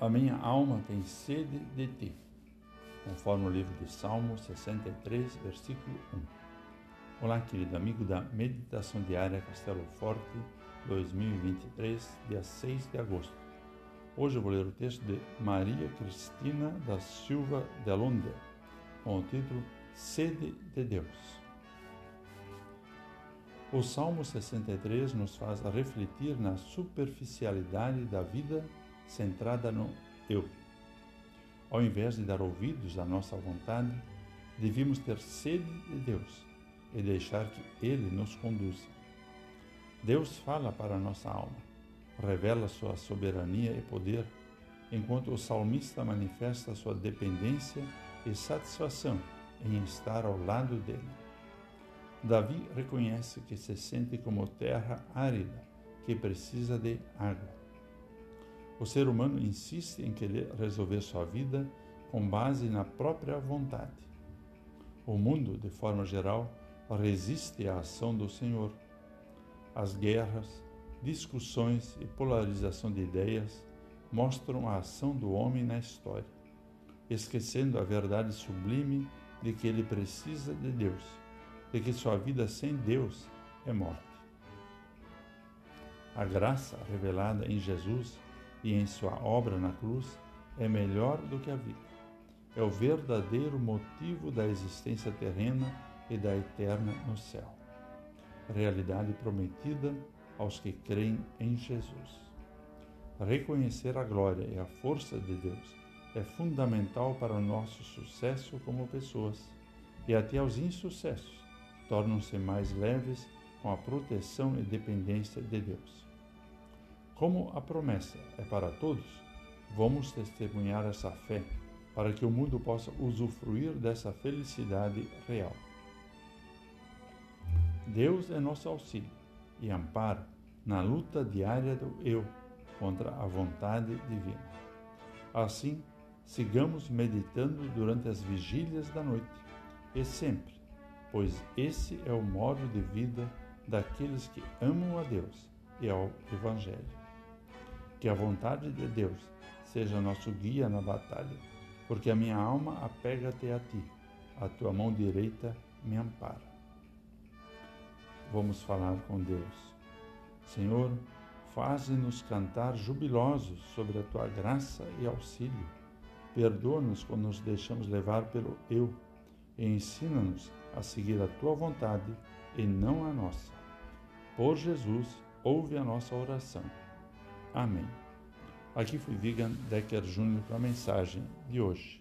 A minha alma tem sede de ti, conforme o livro de Salmos 63, versículo 1. Olá, querido amigo da Meditação Diária Castelo Forte 2023, dia 6 de agosto. Hoje eu vou ler o texto de Maria Cristina da Silva de Alonde, com o título Sede de Deus. O Salmo 63 nos faz refletir na superficialidade da vida centrada no eu. Ao invés de dar ouvidos à nossa vontade, devíamos ter sede de Deus e deixar que Ele nos conduza. Deus fala para a nossa alma, revela sua soberania e poder, enquanto o salmista manifesta sua dependência e satisfação em estar ao lado dele. Davi reconhece que se sente como terra árida, que precisa de água. O ser humano insiste em querer resolver sua vida com base na própria vontade. O mundo, de forma geral, resiste à ação do Senhor. As guerras, discussões e polarização de ideias mostram a ação do homem na história, esquecendo a verdade sublime de que ele precisa de Deus, de que sua vida sem Deus é morte. A graça revelada em Jesus e em sua obra na cruz é melhor do que a vida. É o verdadeiro motivo da existência terrena e da eterna no céu. Realidade prometida aos que creem em Jesus. Reconhecer a glória e a força de Deus é fundamental para o nosso sucesso como pessoas e até os insucessos tornam-se mais leves com a proteção e dependência de Deus. Como a promessa é para todos, vamos testemunhar essa fé para que o mundo possa usufruir dessa felicidade real. Deus é nosso auxílio e amparo na luta diária do eu contra a vontade divina. Assim, sigamos meditando durante as vigílias da noite e sempre, pois esse é o modo de vida daqueles que amam a Deus e ao Evangelho. Que a vontade de Deus seja nosso guia na batalha, porque a minha alma apega-te a ti, a tua mão direita me ampara. Vamos falar com Deus. Senhor, faze-nos cantar jubilosos sobre a tua graça e auxílio. Perdoa-nos quando nos deixamos levar pelo eu e ensina-nos a seguir a tua vontade e não a nossa. Por Jesus, ouve a nossa oração. Amém. Aqui foi Vigan Decker Júnior com a mensagem de hoje.